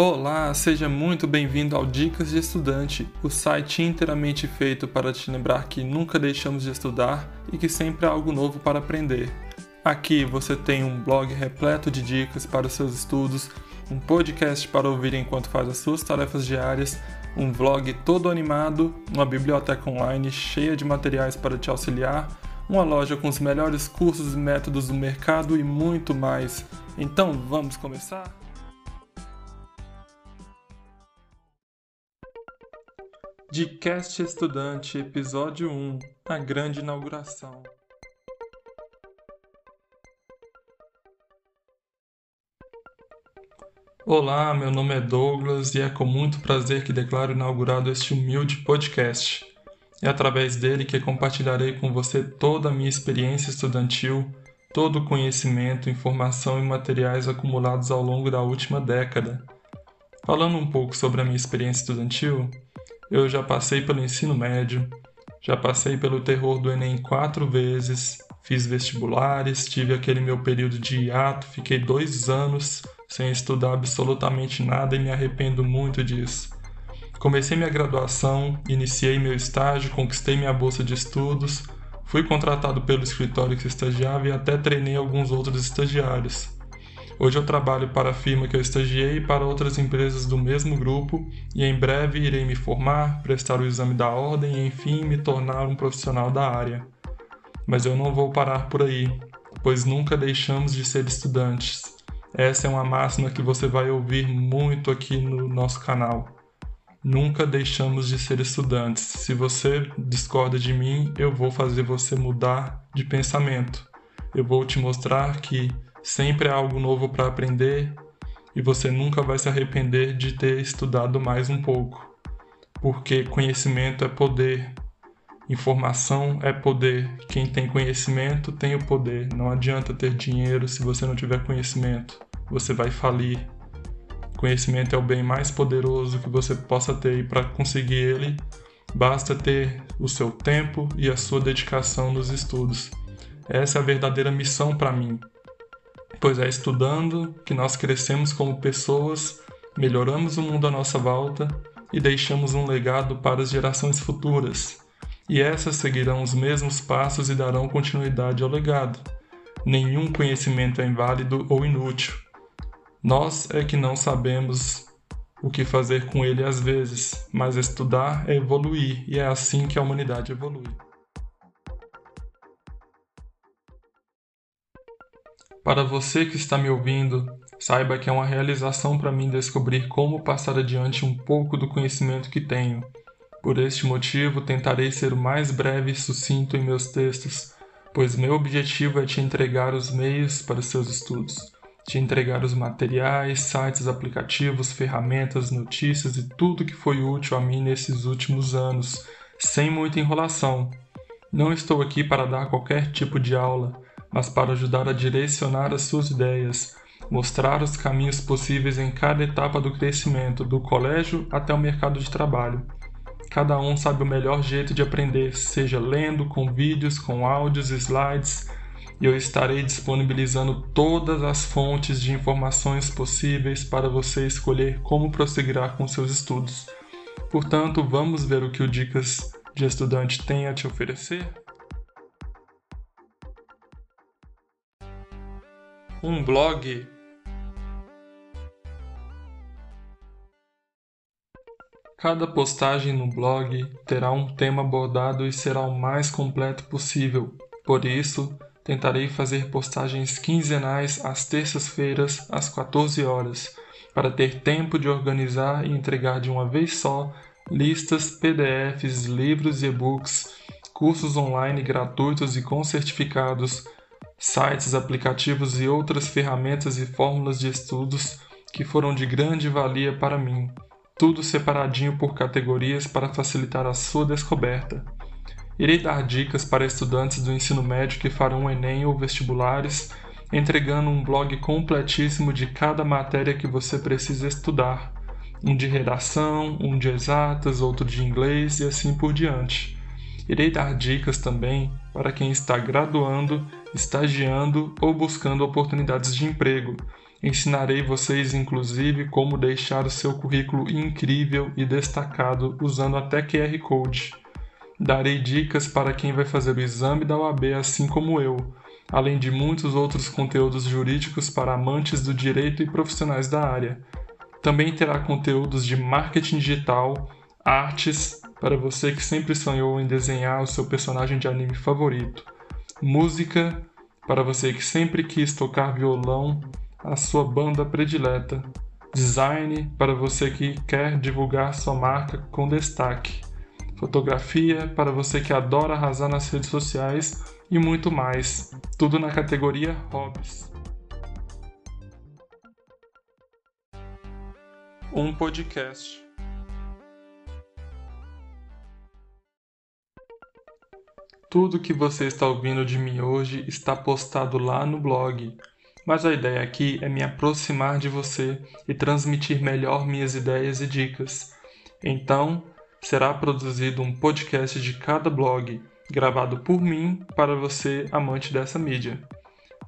Olá, seja muito bem-vindo ao Dicas de Estudante, o site inteiramente feito para te lembrar que nunca deixamos de estudar e que sempre há algo novo para aprender. Aqui você tem um blog repleto de dicas para os seus estudos, um podcast para ouvir enquanto faz as suas tarefas diárias, um vlog todo animado, uma biblioteca online cheia de materiais para te auxiliar, uma loja com os melhores cursos e métodos do mercado e muito mais. Então, vamos começar? Dicast Estudante, Episódio 1 A Grande Inauguração. Olá, meu nome é Douglas e é com muito prazer que declaro inaugurado este humilde podcast. É através dele que compartilharei com você toda a minha experiência estudantil, todo o conhecimento, informação e materiais acumulados ao longo da última década. Falando um pouco sobre a minha experiência estudantil, eu já passei pelo ensino médio, já passei pelo terror do Enem quatro vezes, fiz vestibulares, tive aquele meu período de hiato, fiquei dois anos sem estudar absolutamente nada e me arrependo muito disso. Comecei minha graduação, iniciei meu estágio, conquistei minha bolsa de estudos, fui contratado pelo escritório que estagiava e até treinei alguns outros estagiários. Hoje eu trabalho para a firma que eu estagiei e para outras empresas do mesmo grupo e em breve irei me formar, prestar o exame da ordem e enfim me tornar um profissional da área. Mas eu não vou parar por aí, pois nunca deixamos de ser estudantes. Essa é uma máxima que você vai ouvir muito aqui no nosso canal. Nunca deixamos de ser estudantes. Se você discorda de mim, eu vou fazer você mudar de pensamento. Eu vou te mostrar que Sempre há algo novo para aprender e você nunca vai se arrepender de ter estudado mais um pouco, porque conhecimento é poder, informação é poder. Quem tem conhecimento tem o poder. Não adianta ter dinheiro se você não tiver conhecimento, você vai falir. Conhecimento é o bem mais poderoso que você possa ter e para conseguir ele, basta ter o seu tempo e a sua dedicação nos estudos. Essa é a verdadeira missão para mim pois é estudando que nós crescemos como pessoas, melhoramos o mundo à nossa volta e deixamos um legado para as gerações futuras. E essas seguirão os mesmos passos e darão continuidade ao legado. Nenhum conhecimento é inválido ou inútil. Nós é que não sabemos o que fazer com ele às vezes, mas estudar é evoluir e é assim que a humanidade evolui. Para você que está me ouvindo, saiba que é uma realização para mim descobrir como passar adiante um pouco do conhecimento que tenho. Por este motivo, tentarei ser o mais breve e sucinto em meus textos, pois meu objetivo é te entregar os meios para os seus estudos, te entregar os materiais, sites, aplicativos, ferramentas, notícias e tudo que foi útil a mim nesses últimos anos, sem muita enrolação. Não estou aqui para dar qualquer tipo de aula mas para ajudar a direcionar as suas ideias, mostrar os caminhos possíveis em cada etapa do crescimento, do colégio até o mercado de trabalho. Cada um sabe o melhor jeito de aprender, seja lendo, com vídeos, com áudios, slides, e eu estarei disponibilizando todas as fontes de informações possíveis para você escolher como prosseguirá com seus estudos. Portanto, vamos ver o que o Dicas de Estudante tem a te oferecer? Um blog. Cada postagem no blog terá um tema abordado e será o mais completo possível. Por isso, tentarei fazer postagens quinzenais às terças-feiras às 14 horas, para ter tempo de organizar e entregar de uma vez só listas, PDFs, livros e e-books, cursos online gratuitos e com certificados sites, aplicativos e outras ferramentas e fórmulas de estudos que foram de grande valia para mim, tudo separadinho por categorias para facilitar a sua descoberta. Irei dar dicas para estudantes do ensino médio que farão Enem ou vestibulares, entregando um blog completíssimo de cada matéria que você precisa estudar, um de redação, um de exatas, outro de inglês e assim por diante. Irei dar dicas também para quem está graduando, estagiando ou buscando oportunidades de emprego, Ensinarei vocês, inclusive, como deixar o seu currículo incrível e destacado usando até QR Code. Darei dicas para quem vai fazer o exame da OAB assim como eu, além de muitos outros conteúdos jurídicos para amantes do direito e profissionais da área. Também terá conteúdos de marketing digital, artes, para você que sempre sonhou em desenhar o seu personagem de anime favorito, música, para você que sempre quis tocar violão, a sua banda predileta, design, para você que quer divulgar sua marca com destaque, fotografia, para você que adora arrasar nas redes sociais e muito mais, tudo na categoria Hobbies. Um podcast. Tudo que você está ouvindo de mim hoje está postado lá no blog, mas a ideia aqui é me aproximar de você e transmitir melhor minhas ideias e dicas. Então, será produzido um podcast de cada blog, gravado por mim para você, amante dessa mídia.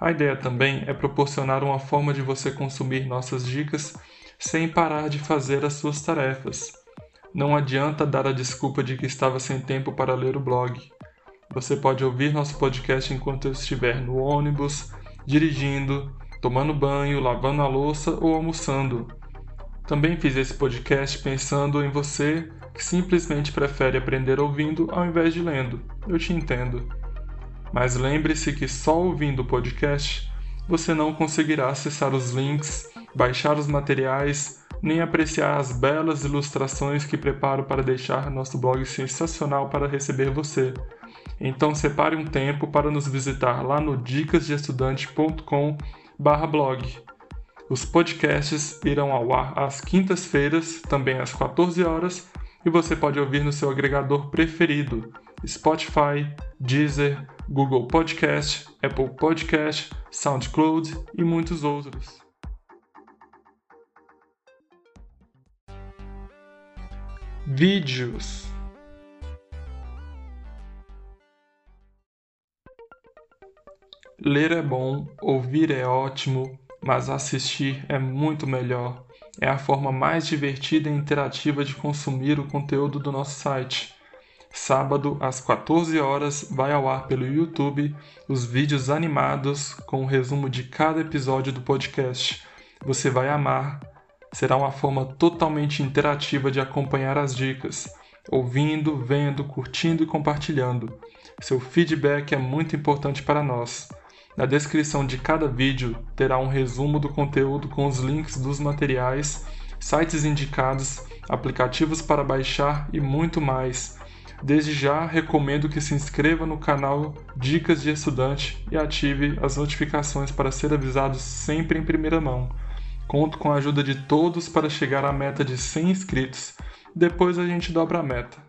A ideia também é proporcionar uma forma de você consumir nossas dicas sem parar de fazer as suas tarefas. Não adianta dar a desculpa de que estava sem tempo para ler o blog. Você pode ouvir nosso podcast enquanto eu estiver no ônibus, dirigindo, tomando banho, lavando a louça ou almoçando. Também fiz esse podcast pensando em você que simplesmente prefere aprender ouvindo ao invés de lendo. Eu te entendo. Mas lembre-se que só ouvindo o podcast você não conseguirá acessar os links, baixar os materiais, nem apreciar as belas ilustrações que preparo para deixar nosso blog sensacional para receber você. Então separe um tempo para nos visitar lá no dicasdeestudante.com/blog. Os podcasts irão ao ar às quintas-feiras, também às 14 horas, e você pode ouvir no seu agregador preferido: Spotify, Deezer, Google Podcast, Apple Podcast, SoundCloud e muitos outros. Vídeos Ler é bom, ouvir é ótimo, mas assistir é muito melhor. É a forma mais divertida e interativa de consumir o conteúdo do nosso site. Sábado, às 14 horas, vai ao ar pelo YouTube os vídeos animados com o um resumo de cada episódio do podcast. Você vai amar. Será uma forma totalmente interativa de acompanhar as dicas, ouvindo, vendo, curtindo e compartilhando. Seu feedback é muito importante para nós. Na descrição de cada vídeo terá um resumo do conteúdo com os links dos materiais, sites indicados, aplicativos para baixar e muito mais. Desde já recomendo que se inscreva no canal Dicas de Estudante e ative as notificações para ser avisado sempre em primeira mão. Conto com a ajuda de todos para chegar à meta de 100 inscritos. Depois a gente dobra a meta.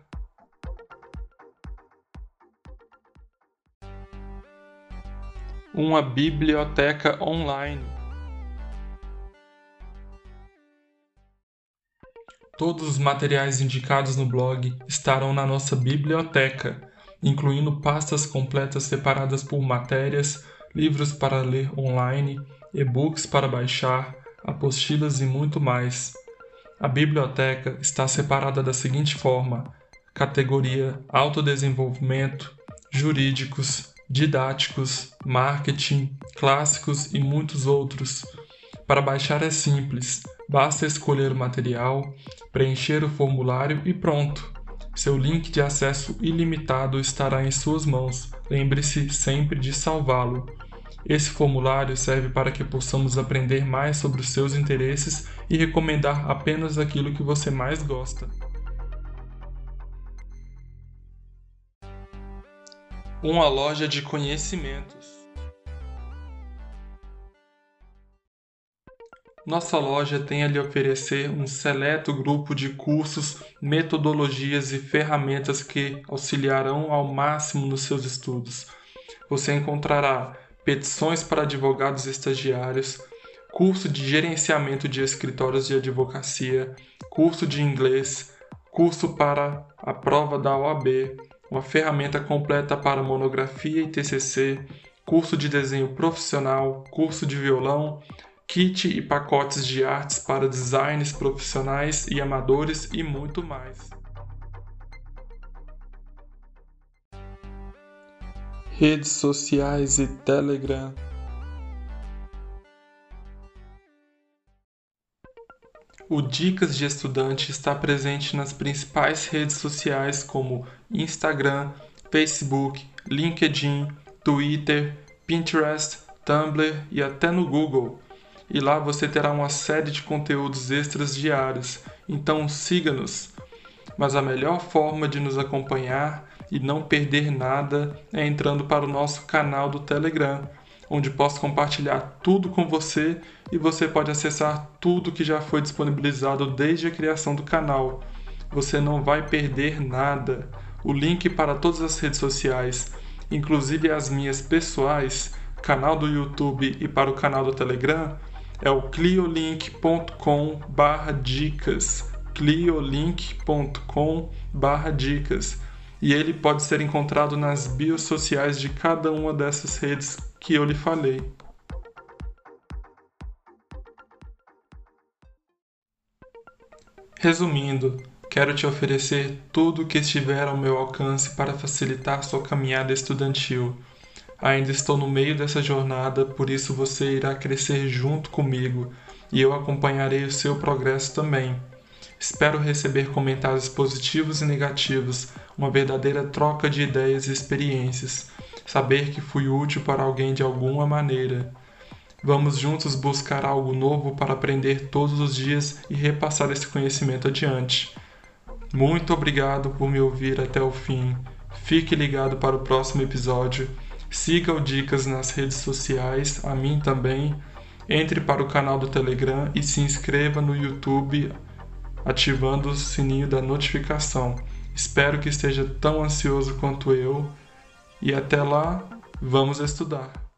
Uma biblioteca online. Todos os materiais indicados no blog estarão na nossa biblioteca, incluindo pastas completas separadas por matérias, livros para ler online, e-books para baixar, apostilas e muito mais. A biblioteca está separada da seguinte forma: categoria Autodesenvolvimento, Jurídicos, didáticos, marketing, clássicos e muitos outros. Para baixar é simples, basta escolher o material, preencher o formulário e pronto. Seu link de acesso ilimitado estará em suas mãos. Lembre-se sempre de salvá-lo. Esse formulário serve para que possamos aprender mais sobre os seus interesses e recomendar apenas aquilo que você mais gosta. Uma loja de conhecimentos. Nossa loja tem a lhe oferecer um seleto grupo de cursos, metodologias e ferramentas que auxiliarão ao máximo nos seus estudos. Você encontrará petições para advogados estagiários, curso de gerenciamento de escritórios de advocacia, curso de inglês, curso para a prova da OAB, uma ferramenta completa para monografia e TCC, curso de desenho profissional, curso de violão, kit e pacotes de artes para designs profissionais e amadores e muito mais. Redes sociais e Telegram. O Dicas de Estudante está presente nas principais redes sociais como Instagram, Facebook, LinkedIn, Twitter, Pinterest, Tumblr e até no Google. E lá você terá uma série de conteúdos extras diários, então siga-nos. Mas a melhor forma de nos acompanhar e não perder nada é entrando para o nosso canal do Telegram, onde posso compartilhar tudo com você e você pode acessar tudo que já foi disponibilizado desde a criação do canal. Você não vai perder nada. O link para todas as redes sociais, inclusive as minhas pessoais, canal do YouTube e para o canal do Telegram, é o cliolink.com/dicas. cliolink.com/dicas. E ele pode ser encontrado nas bios sociais de cada uma dessas redes que eu lhe falei. Resumindo, quero te oferecer tudo o que estiver ao meu alcance para facilitar sua caminhada estudantil. Ainda estou no meio dessa jornada, por isso você irá crescer junto comigo e eu acompanharei o seu progresso também. Espero receber comentários positivos e negativos, uma verdadeira troca de ideias e experiências, saber que fui útil para alguém de alguma maneira. Vamos juntos buscar algo novo para aprender todos os dias e repassar esse conhecimento adiante. Muito obrigado por me ouvir até o fim. Fique ligado para o próximo episódio. Siga o Dicas nas redes sociais, a mim também. Entre para o canal do Telegram e se inscreva no YouTube ativando o sininho da notificação. Espero que esteja tão ansioso quanto eu. E até lá, vamos estudar.